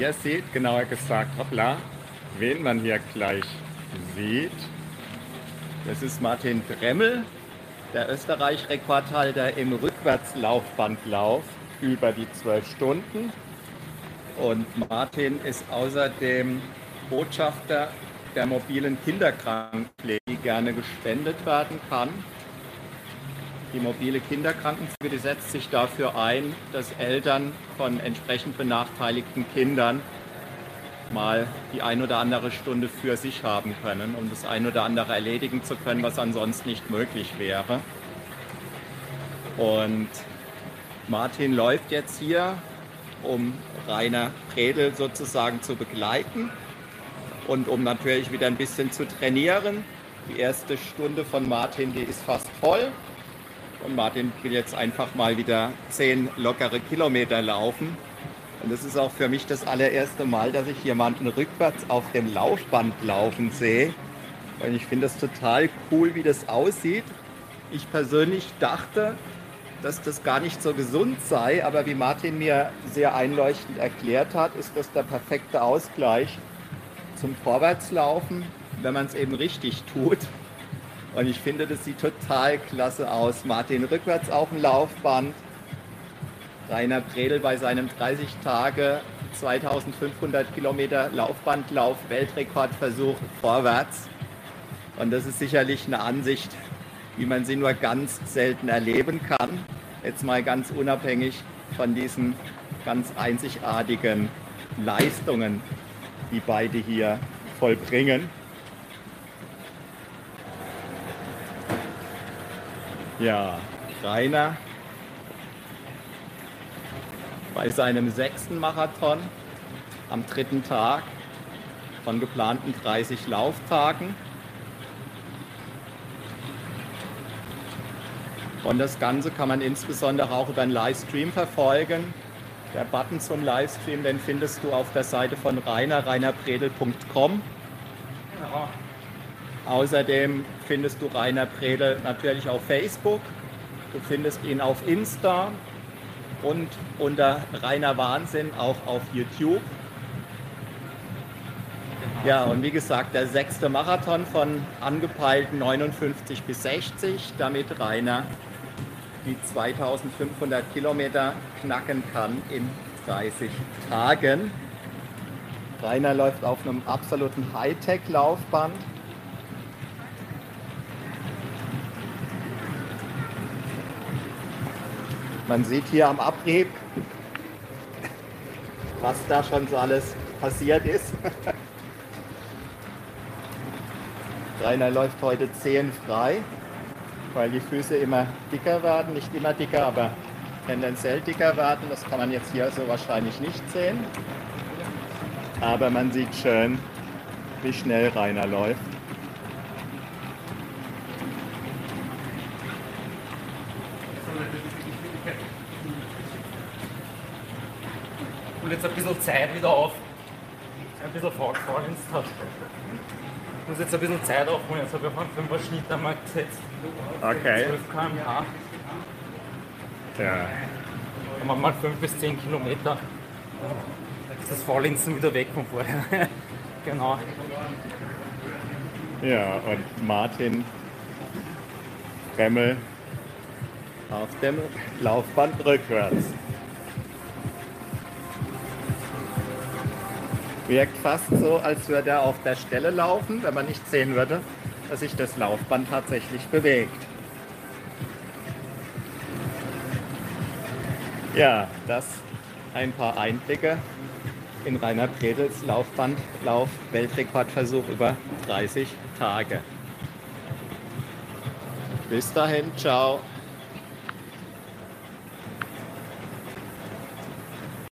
Ihr seht, genauer gesagt, hoppla, wen man hier gleich sieht. Das ist Martin Dremmel, der Österreich-Rekordhalter im Rückwärtslaufbandlauf über die zwölf Stunden. Und Martin ist außerdem Botschafter der mobilen Kinderkrankenpflege, die gerne gespendet werden kann. Die mobile Kinderkrankenpflege setzt sich dafür ein, dass Eltern von entsprechend benachteiligten Kindern mal die ein oder andere Stunde für sich haben können, um das ein oder andere erledigen zu können, was ansonsten nicht möglich wäre. Und Martin läuft jetzt hier, um Rainer Predel sozusagen zu begleiten und um natürlich wieder ein bisschen zu trainieren. Die erste Stunde von Martin, die ist fast voll. Und Martin will jetzt einfach mal wieder zehn lockere Kilometer laufen. Und das ist auch für mich das allererste Mal, dass ich jemanden rückwärts auf dem Laufband laufen sehe. Und ich finde das total cool, wie das aussieht. Ich persönlich dachte, dass das gar nicht so gesund sei, aber wie Martin mir sehr einleuchtend erklärt hat, ist das der perfekte Ausgleich zum Vorwärtslaufen, wenn man es eben richtig tut. Und ich finde, das sieht total klasse aus. Martin rückwärts auf dem Laufband, Rainer Bredel bei seinem 30 Tage 2500 Kilometer Laufbandlauf Weltrekordversuch vorwärts. Und das ist sicherlich eine Ansicht, wie man sie nur ganz selten erleben kann. Jetzt mal ganz unabhängig von diesen ganz einzigartigen Leistungen, die beide hier vollbringen. Ja, Rainer bei seinem sechsten Marathon am dritten Tag von geplanten 30 Lauftagen. Und das Ganze kann man insbesondere auch über einen Livestream verfolgen. Der Button zum Livestream, den findest du auf der Seite von Rainer, rainerpredel.com. Ja. Außerdem findest du Rainer Predel natürlich auf Facebook. Du findest ihn auf Insta und unter Rainer Wahnsinn auch auf YouTube. Ja, und wie gesagt, der sechste Marathon von angepeilten 59 bis 60, damit Rainer die 2500 Kilometer knacken kann in 30 Tagen. Rainer läuft auf einem absoluten Hightech-Laufband. Man sieht hier am Abrieb, was da schon so alles passiert ist. Rainer läuft heute zehenfrei weil die Füße immer dicker werden, nicht immer dicker, aber tendenziell dicker werden. Das kann man jetzt hier so wahrscheinlich nicht sehen. Aber man sieht schön, wie schnell Rainer läuft. Und jetzt ein bisschen Zeit wieder auf. Ein bisschen Faulens hat. Ich muss jetzt ein bisschen Zeit aufholen. Jetzt habe ich auf einen 5er Schnitt einmal gesetzt. Okay. 12 km/h. Ja. Haben mal 5 bis 10 Kilometer. Dann ist das Faulenzen wieder weg von vorher. genau. Ja, und Martin Remmel auf dem Laufband rückwärts. Wirkt fast so, als würde er auf der Stelle laufen, wenn man nicht sehen würde, dass sich das Laufband tatsächlich bewegt. Ja, das ein paar Einblicke in Rainer Predels Laufbandlauf Weltrekordversuch über 30 Tage. Bis dahin, ciao.